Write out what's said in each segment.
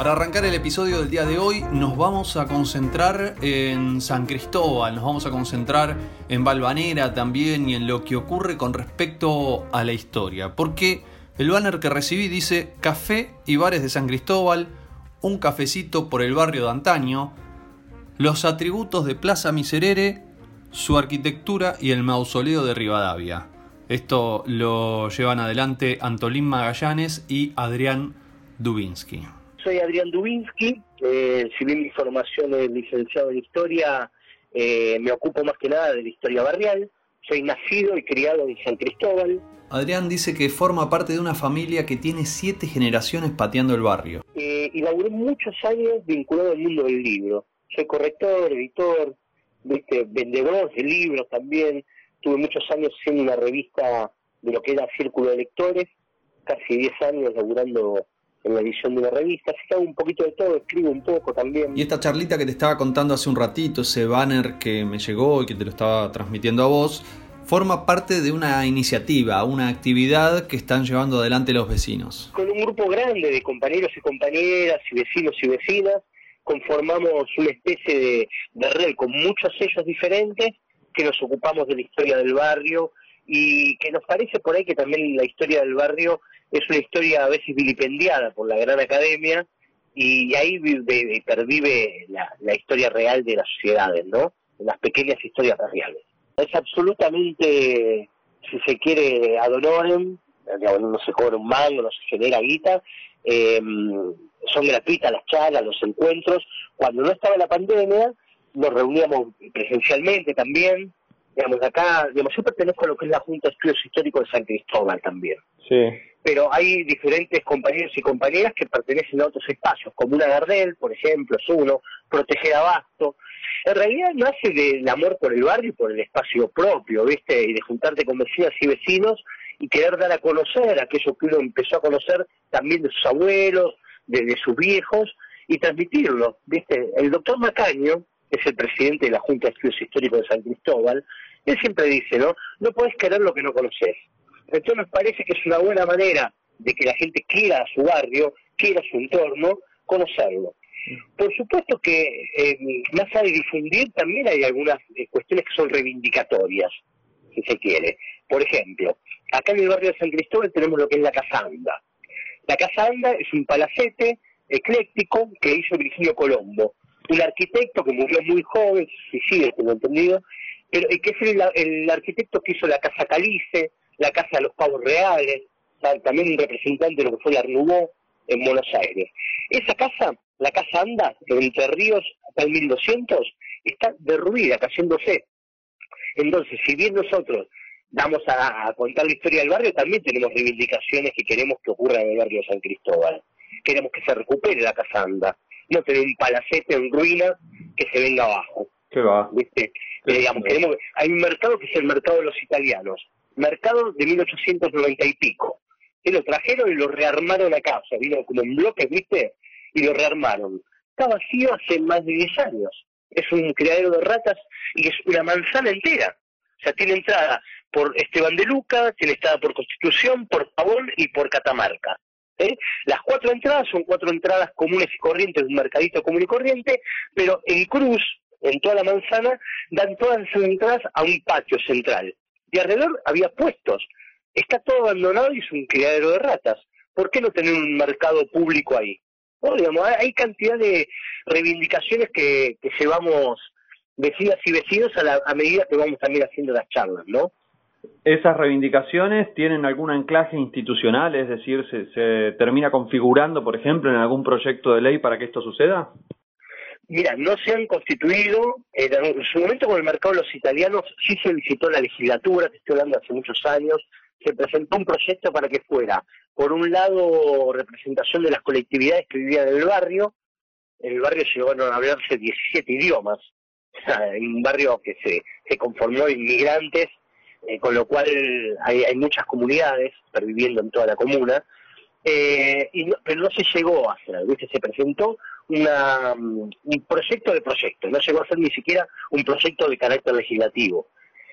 Para arrancar el episodio del día de hoy nos vamos a concentrar en San Cristóbal, nos vamos a concentrar en Valvanera también y en lo que ocurre con respecto a la historia. Porque el banner que recibí dice Café y Bares de San Cristóbal, un cafecito por el barrio de antaño, los atributos de Plaza Miserere, su arquitectura y el mausoleo de Rivadavia. Esto lo llevan adelante Antolín Magallanes y Adrián Dubinsky. Soy Adrián Dubinsky, eh, si bien mi formación es licenciado en Historia, eh, me ocupo más que nada de la historia barrial. Soy nacido y criado en San Cristóbal. Adrián dice que forma parte de una familia que tiene siete generaciones pateando el barrio. Eh, y laburé muchos años vinculado al mundo del libro. Soy corrector, editor, vendedor de libros también. Tuve muchos años siendo una revista de lo que era Círculo de Lectores, casi 10 años laburando en la edición de una revista, así que hago un poquito de todo, escribo un poco también. Y esta charlita que te estaba contando hace un ratito, ese banner que me llegó y que te lo estaba transmitiendo a vos, forma parte de una iniciativa, una actividad que están llevando adelante los vecinos. Con un grupo grande de compañeros y compañeras y vecinos y vecinas, conformamos una especie de, de red con muchos sellos diferentes que nos ocupamos de la historia del barrio y que nos parece por ahí que también la historia del barrio es una historia a veces vilipendiada por la gran academia y ahí vive, pervive la, historia real de las sociedades, ¿no? Las pequeñas historias reales. Es absolutamente, si se quiere, ad honorem, no se cobra un mango, no se genera guita, em, son gratuitas las charlas, los encuentros. Cuando no estaba la pandemia, nos reuníamos presencialmente también, digamos, acá, digamos, yo pertenezco a lo que es la Junta de Estudios Históricos de San Cristóbal también. Sí. Pero hay diferentes compañeros y compañeras que pertenecen a otros espacios, como una Gardel, por ejemplo, es uno, Proteger Abasto. En realidad nace del amor por el barrio y por el espacio propio, ¿viste? Y de juntarte con vecinas y vecinos y querer dar a conocer aquello que uno empezó a conocer también de sus abuelos, de, sus viejos, y transmitirlo, ¿viste? El doctor Macaño, es el presidente de la Junta de Estudios Históricos de San Cristóbal, él siempre dice, ¿no? No puedes querer lo que no conoces. Entonces nos parece que es una buena manera de que la gente quiera a su barrio, quiera su entorno, conocerlo. Por supuesto que eh, más allá de difundir también hay algunas eh, cuestiones que son reivindicatorias, si se quiere. Por ejemplo, acá en el barrio de San Cristóbal tenemos lo que es la Casa Anda. La Casa Anda es un palacete ecléctico que hizo Virgilio Colombo, un arquitecto que murió muy joven, sigue, tengo entendido, pero que es el, arquitecto que hizo la Casa Calice, la Casa de los Pavos Reales, también un representante de lo que fue la Nouveau en Buenos Aires. Esa casa, la Casa Anda, en Entre Ríos, hasta el 1200, está derruida, cayéndose. Entonces, si bien nosotros vamos a, contar la historia del barrio, también tenemos reivindicaciones que queremos que ocurra en el barrio de San Cristóbal. Queremos que se recupere la Casa Anda, no tener un palacete en ruina que se venga abajo. ¿Qué va? ¿Viste? Eh, digamos, hay un mercado que es el mercado de los italianos, mercado de 1890 y pico. Que lo trajeron y lo rearmaron acá, o sea, vino como en bloques, ¿viste? Y lo rearmaron. Está vacío hace más de 10 años. Es un criadero de ratas y es una manzana entera. O sea, tiene entrada por Esteban de Luca, tiene entrada por Constitución, por Pavón y por Catamarca. ¿eh? Las cuatro entradas son cuatro entradas comunes y corrientes de un mercadito común y corriente, pero en cruz, en toda la manzana, dan todas las entradas a un patio central. Y alrededor había puestos. Está todo abandonado y es un criadero de ratas. ¿Por qué no tener un mercado público ahí? hay cantidad de reivindicaciones que, llevamos vecinas y vecinos a, a medida que vamos también haciendo las charlas, ¿no? ¿Esas reivindicaciones tienen algún anclaje institucional? Es decir, ¿se, termina configurando, por ejemplo, en algún proyecto de ley para que esto suceda? Mira, no se han constituido. En su momento con el mercado de los italianos sí se visitó la legislatura, te estoy hablando hace muchos años, se presentó un proyecto para que fuera, por un lado, representación de las colectividades que vivían en el barrio. En el barrio llegaron a hablarse 17 idiomas. en un barrio que se, se conformó de inmigrantes eh, con lo cual hay, muchas comunidades perviviendo en toda la comuna, eh, y pero no se llegó a hacer, ¿viste? se presentó una, mm, un proyecto de proyecto, no llegó a ser ni siquiera un proyecto de carácter legislativo.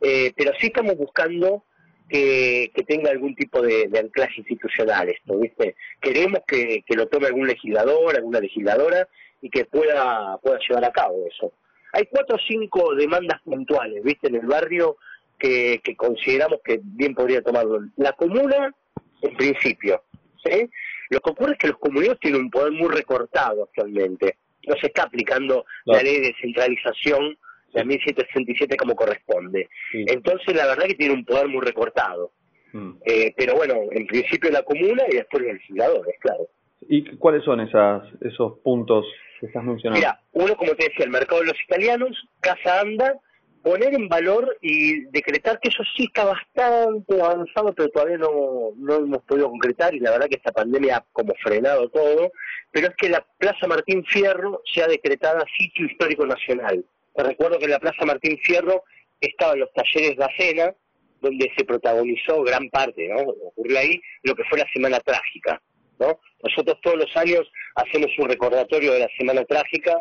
Eh, pero sí estamos buscando que, tenga algún tipo de, anclaje institucional esto, ¿viste? Queremos que, lo tome algún legislador, alguna legisladora y que pueda, pueda llevar a cabo eso. Hay cuatro o cinco demandas puntuales, ¿viste? En el barrio que, que consideramos que bien podría tomarlo. La comuna, en principio, ¿sí? Lo que ocurre es que los comuneros tienen un poder muy recortado actualmente. No se está aplicando la ley de centralización de 1767 como corresponde. Entonces, la verdad que tiene un poder muy recortado. Mm. Eh, pero bueno, en principio la comuna y después los legisladores, claro. ¿Y cuáles son esas, esos puntos que estás mencionando? Mira, uno, como te decía, el mercado de los italianos, Casa Anda, poner en valor y decretar que eso sí está bastante avanzado, pero todavía no, no hemos podido concretar y la verdad que esta pandemia ha como frenado todo, pero es que la Plaza Martín Fierro sea decretada sitio histórico nacional. Te recuerdo que en la Plaza Martín Fierro estaban los talleres de Acena, donde se protagonizó gran parte, ¿no? Ocurrió ahí lo que fue la Semana Trágica, ¿no? Nosotros todos los años hacemos un recordatorio de la Semana Trágica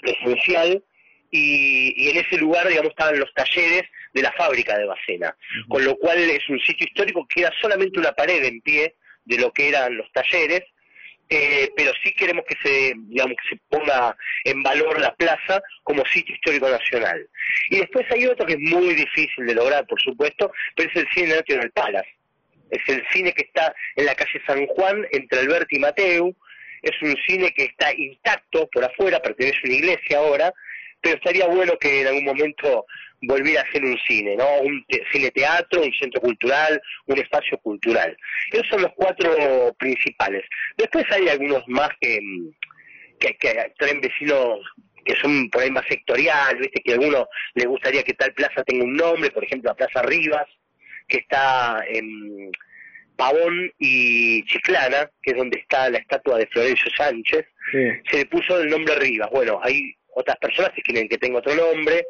presencial y, en ese lugar, digamos, estaban los talleres de la fábrica de Bacena, con lo cual es un sitio histórico que era solamente una pared en pie de lo que eran los talleres, eh, pero sí queremos que se, digamos, que se ponga en valor la plaza como sitio histórico nacional. Y después hay otro que es muy difícil de lograr, por supuesto, pero es el Cine National Palace. Es el cine que está en la calle San Juan, entre Alberti y Mateu. Es un cine que está intacto por afuera, pertenece a una iglesia ahora, pero estaría bueno que en algún momento volviera a ser un cine, ¿no? Un cine teatro, un centro cultural, un espacio cultural. Esos son los cuatro principales. Después hay algunos más que, que, traen vecinos que son por ahí más sectorial, viste que a alguno le gustaría que tal plaza tenga un nombre, por ejemplo la Plaza Rivas, que está en Pavón y Chiclana, que es donde está la estatua de Florencio Sánchez, se le puso el nombre Rivas. Bueno, hay otras personas que quieren que tenga otro nombre,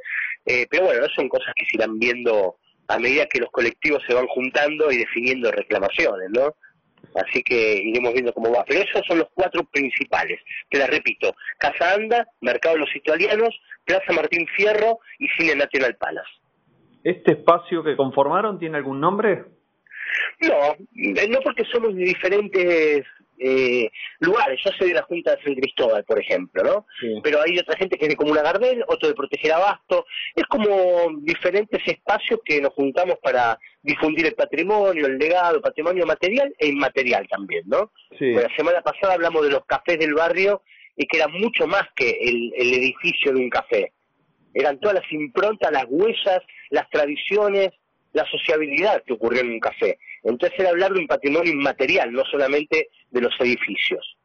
eh, pero bueno, son cosas que se irán viendo a medida que los colectivos se van juntando y definiendo reclamaciones, ¿no? Así que iremos viendo cómo va. Pero esos son los cuatro principales. Te las repito. Casa Anda, Mercado de los Italianos, Plaza Martín Fierro y Cine Nacional Palas. ¿Este espacio que conformaron tiene algún nombre? No, no porque somos de diferentes eh, lugares. Yo soy de la Junta de San Cristóbal, por ejemplo, ¿no? Pero hay otra gente que es de Comuna Gardel, otro de Proteger Abasto. Es como diferentes espacios que nos juntamos para difundir el patrimonio, el legado, patrimonio material e inmaterial también, ¿no? la semana pasada hablamos de los cafés del barrio y que era mucho más que el, el edificio de un café. Eran todas las improntas, las huellas, las tradiciones, la sociabilidad que ocurrió en un café. Entonces era hablar de un patrimonio inmaterial, no solamente de los edificios.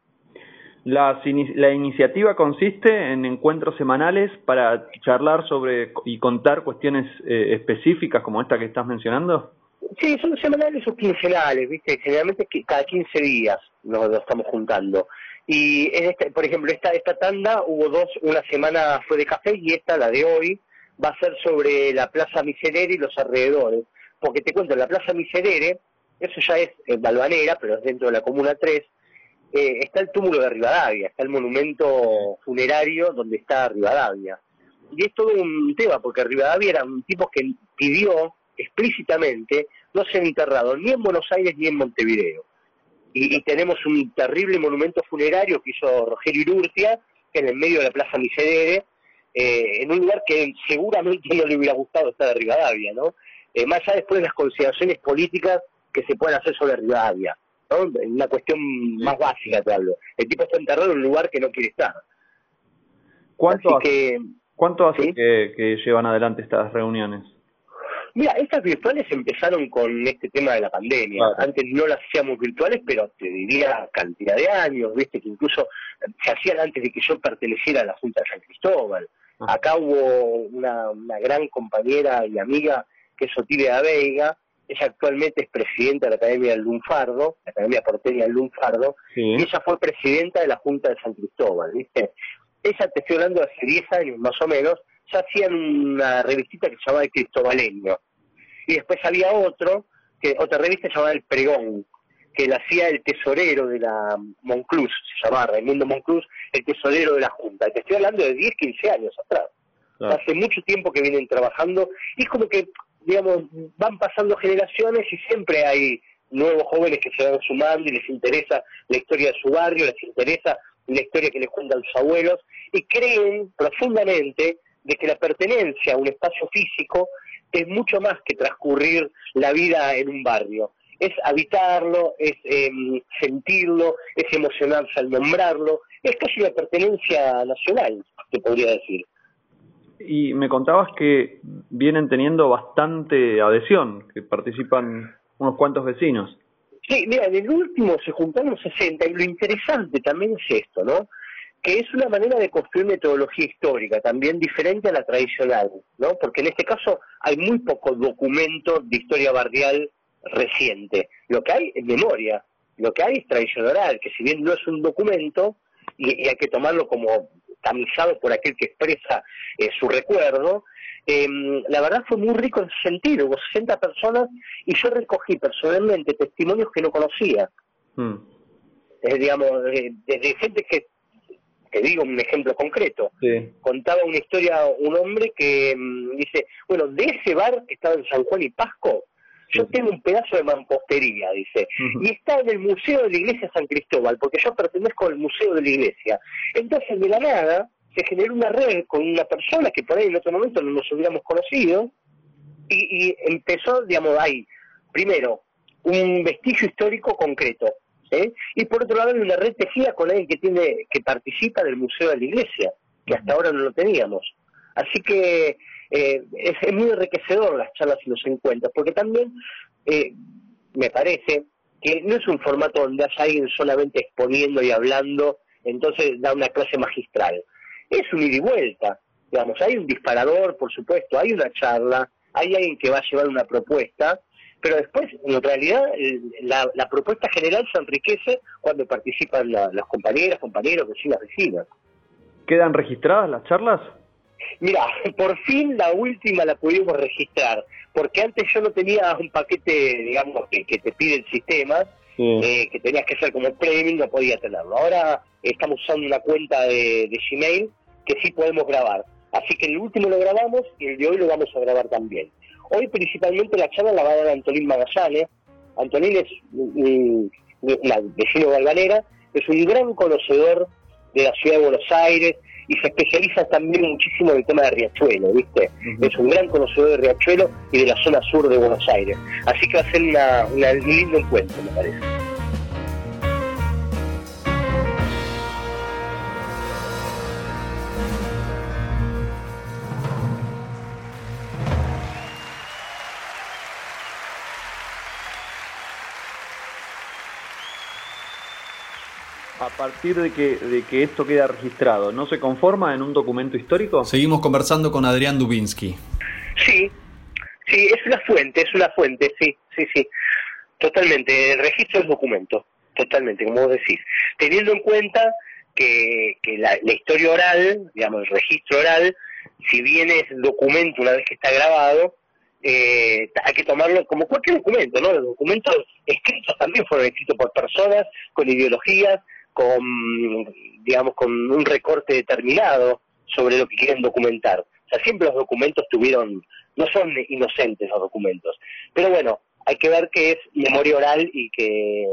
La, la iniciativa consiste en encuentros semanales para charlar sobre y contar cuestiones eh, específicas como esta que estás mencionando. Sí, son semanales o quincenales, ¿viste? Generalmente cada 15 días nos, estamos juntando. Y en este, por ejemplo, esta, esta tanda hubo dos, una semana fue de café y esta, la de hoy, va a ser sobre la Plaza Miserere y los alrededores. Porque te cuento, la Plaza Miserere, eso ya es en Balvanera, pero es dentro de la Comuna 3, eh, está el túmulo de Rivadavia, está el monumento funerario donde está Rivadavia. Y es todo un tema, porque Rivadavia era un tipo que pidió explícitamente no ser enterrado ni en Buenos Aires ni en Montevideo. Y, tenemos un terrible monumento funerario que hizo Rogelio Irurtia, en el medio de la Plaza Miserere, eh, en un lugar que seguramente no le hubiera gustado estar de Rivadavia, ¿no? Eh, más allá después de las consideraciones políticas que se pueden hacer sobre Rivadavia, ¿no? Una cuestión más básica te hablo. El tipo está enterrado en un lugar que no quiere estar. ¿Cuánto hace, ¿cuánto hace que, llevan adelante estas reuniones? Mira, estas virtuales empezaron con este tema de la pandemia. Antes no las hacíamos virtuales, pero te diría cantidad de años, viste, que incluso se hacían antes de que yo perteneciera a la Junta de San Cristóbal. Acá hubo una, gran compañera y amiga que es Otilia Veiga, ella actualmente es presidenta de la Academia del Lunfardo, la Academia Porteña del Lunfardo, y ella fue presidenta de la Junta de San Cristóbal, ¿viste? Ella, te estoy hablando de hace 10 años más o menos, ya hacían una revistita que se llamaba El Cristobaleño. Y después había otro, que otra revista llamada El Pregón, que la hacía el tesorero de la Monclús, se llamaba Raimundo Monclús, el tesorero de la Junta. Te estoy hablando de 10, 15 años atrás. Hace mucho tiempo que vienen trabajando y es como que digamos, van pasando generaciones y siempre hay nuevos jóvenes que se van sumando y les interesa la historia de su barrio, les interesa la historia que les cuentan sus abuelos y creen profundamente de que la pertenencia a un espacio físico es mucho más que transcurrir la vida en un barrio. Es habitarlo, es em, sentirlo, es emocionarse al nombrarlo, es casi una pertenencia nacional, te podría decir. Y me contabas que vienen teniendo bastante adhesión, que participan unos cuantos vecinos. Sí, mira, en el último se juntaron 60 y lo interesante también es esto, ¿no? Que es una manera de construir metodología histórica, también diferente a la tradicional, ¿no? Porque en este caso hay muy poco documento de historia barrial reciente. Lo que hay es memoria, lo que hay es tradición que si bien no es un documento, y, hay que tomarlo como tamizado por aquel que expresa eh, su recuerdo, eh, la verdad fue muy rico en ese sentido, hubo 60 personas y yo recogí personalmente testimonios que no conocía. Mm. digamos, desde gente que, te digo un ejemplo concreto, contaba una historia un hombre que mm, dice, bueno, de ese bar que estaba en San Juan y Pasco, yo tengo un pedazo de mampostería, dice, y está en el Museo de la Iglesia San Cristóbal, porque yo pertenezco al Museo de la Iglesia. Entonces, de la nada, se generó una red con una persona que por ahí en otro momento no nos hubiéramos conocido y, y empezó, digamos, ahí, primero, un vestigio histórico concreto, y por otro lado una red tejida con alguien que tiene que participa del Museo de la Iglesia, que hasta ahora no lo teníamos. Así que eh, es, muy enriquecedor las charlas y los encuentros, porque también eh, me parece que no es un formato donde haya alguien solamente exponiendo y hablando, entonces da una clase magistral es un ida y vuelta. Digamos, hay un disparador, por supuesto, hay una charla, hay alguien que va a llevar una propuesta, pero después, en realidad, la, propuesta general se enriquece cuando participan las compañeras, compañeros, vecinas, vecinas. ¿Quedan registradas las charlas? Mira, por fin la última la pudimos registrar, porque antes yo no tenía un paquete, digamos, que, te pide el sistema, eh, que tenías que hacer como premium, no podía tenerlo. Ahora estamos usando una cuenta de, Gmail que sí podemos grabar. Así que el último lo grabamos y el de hoy lo vamos a grabar también. Hoy principalmente la charla la va a dar Antolín Magallanes. Antolín es un, vecino de Albanera, es un gran conocedor de la ciudad de Buenos Aires y se especializa también muchísimo en el tema de Riachuelo, ¿viste? Es un gran conocedor de Riachuelo y de la zona sur de Buenos Aires. Así que va a ser una, un lindo encuentro, me parece. A partir de que, de que esto queda registrado, ¿no se conforma en un documento histórico? Seguimos conversando con Adrián Dubinsky. Sí, sí, es una fuente, es una fuente, sí, sí, sí. Totalmente, el registro es documento, totalmente, como vos decís. Teniendo en cuenta que, que la, historia oral, digamos, el registro oral, si bien es documento una vez que está grabado, eh, hay que tomarlo como cualquier documento, ¿no? Los documentos escritos también fueron escritos por personas con ideologías, con, digamos, con un recorte determinado sobre lo que quieren documentar. O sea, siempre los documentos tuvieron, no son inocentes los documentos. Pero bueno, hay que ver que es memoria oral y que,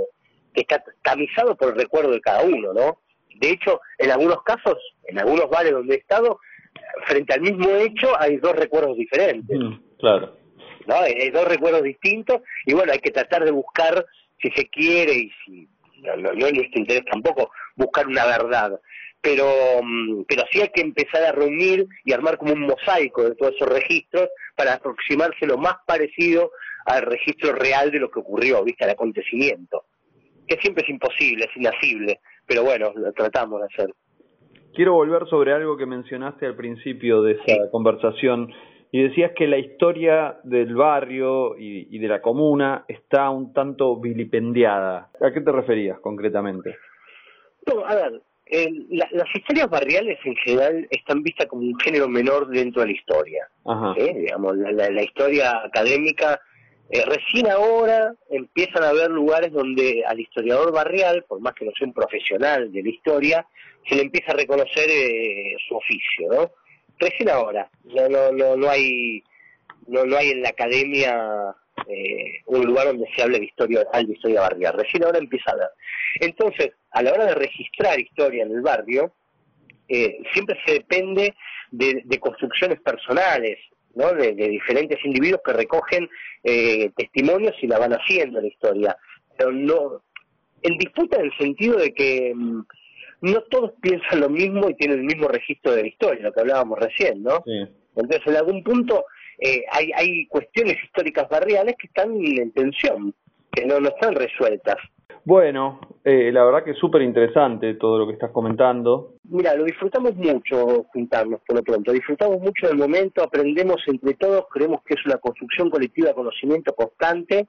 está tamizado por el recuerdo de cada uno, ¿no? De hecho, en algunos casos, en algunos bares donde he estado, frente al mismo hecho hay dos recuerdos diferentes. Mm, claro. ¿No? Hay dos recuerdos distintos y bueno, hay que tratar de buscar, si se quiere y si no, no, no nuestro interés tampoco buscar una verdad, pero, mm, pero sí hay que empezar a reunir y armar como un mosaico de todos esos registros para aproximarse lo más parecido al registro real de lo que ocurrió, viste, al acontecimiento, que siempre es imposible, es inasible, pero bueno, lo tratamos de hacer. Quiero volver sobre algo que mencionaste al principio de esa conversación y decías que la historia del barrio y, de la comuna está un tanto vilipendiada. ¿A qué te referías concretamente? No, a ver, las historias barriales en general están vistas como un género menor dentro de la historia. ¿eh? Digamos, la, historia académica, eh, recién ahora empiezan a haber lugares donde al historiador barrial, por más que no sea un profesional de la historia, se le empieza a reconocer eh, su oficio, ¿no? Recién ahora. No, no, no, no hay no, no hay en la academia eh, un lugar donde se hable de historia oral, de historia barrial. Recién ahora empieza a ver. Entonces, a la hora de registrar historia en el barrio, eh, siempre se depende de, construcciones personales, ¿no? De, diferentes individuos que recogen eh, testimonios y la van haciendo la historia. Pero no, en disputa en el sentido de que mm, no todos piensan lo mismo y tienen el mismo registro de la historia, lo que hablábamos recién, ¿no? Entonces, en algún punto eh, hay, hay cuestiones históricas barriales que están en tensión, que no, no están resueltas. Bueno, eh, la verdad que es súper interesante todo lo que estás comentando. Mira, lo disfrutamos mucho juntarnos por lo pronto, disfrutamos mucho del momento, aprendemos entre todos, creemos que es una construcción colectiva de conocimiento constante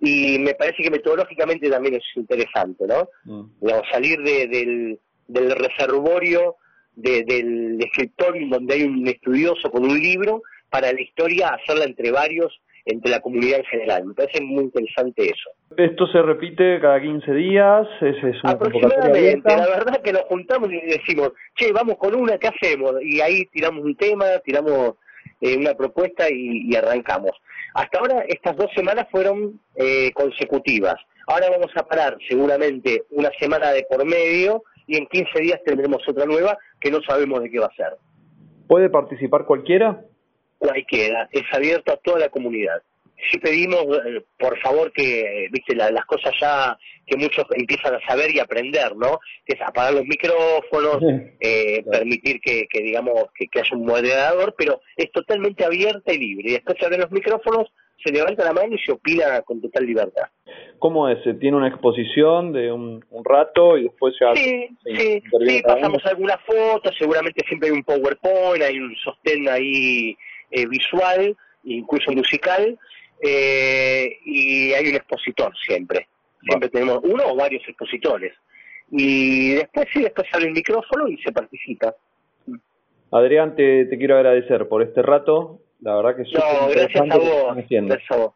y me parece que metodológicamente también es interesante, ¿no? Mm. salir del, del reservorio del escritorio donde hay un estudioso con un libro para la historia hacerla entre varios, entre la comunidad en general. Me parece muy interesante eso. ¿Esto se repite cada 15 días? ¿Es, es una Aproximadamente, la verdad que nos juntamos y decimos, che, vamos con una, ¿qué hacemos? Y ahí tiramos un tema, tiramos eh, una propuesta y, arrancamos. Hasta ahora estas dos semanas fueron eh, consecutivas. Ahora vamos a parar seguramente una semana de por medio y en 15 días tendremos otra nueva que no sabemos de qué va a ser. ¿Puede participar cualquiera? cualquiera, es abierto a toda la comunidad. Si pedimos, eh, por favor, que, viste, las cosas ya que muchos empiezan a saber y aprender, ¿no? Que es apagar los micrófonos, eh, permitir que, digamos, que, haya un moderador, pero es totalmente abierta y libre. Y después se abren los micrófonos, se levanta la mano y se opina con total libertad. ¿Cómo es? ¿Tiene una exposición de un, rato y después se Sí, sí, sí, pasamos algunas fotos, seguramente siempre hay un PowerPoint, hay un sostén ahí eh, visual, incluso musical, eh, y hay un expositor siempre. Siempre tenemos uno o varios expositores. Y después sí, después sale el micrófono y se participa. Adrián, te, quiero agradecer por este rato. La verdad que es no, gracias a, vos, gracias a vos.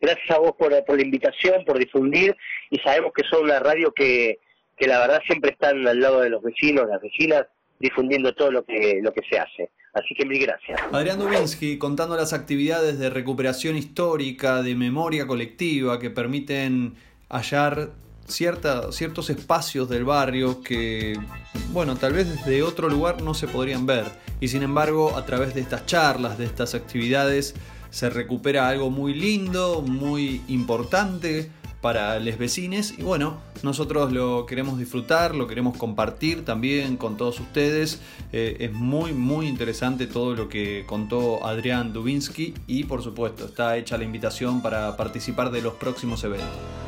Gracias a vos por, por la invitación, por difundir. Y sabemos que son una radio que, que la verdad siempre están al lado de los vecinos, las vecinas, difundiendo todo lo que, lo que se hace. Así que mil gracias. Adrián Dubinsky contando las actividades de recuperación histórica, de memoria colectiva que permiten hallar cierta, ciertos espacios del barrio que, bueno, tal vez desde otro lugar no se podrían ver. Y sin embargo, a través de estas charlas, de estas actividades, se recupera algo muy lindo, muy importante para los vecinos y bueno, nosotros lo queremos disfrutar, lo queremos compartir también con todos ustedes. Eh, es muy muy interesante todo lo que contó Adrián Dubinsky y por supuesto está hecha la invitación para participar de los próximos eventos.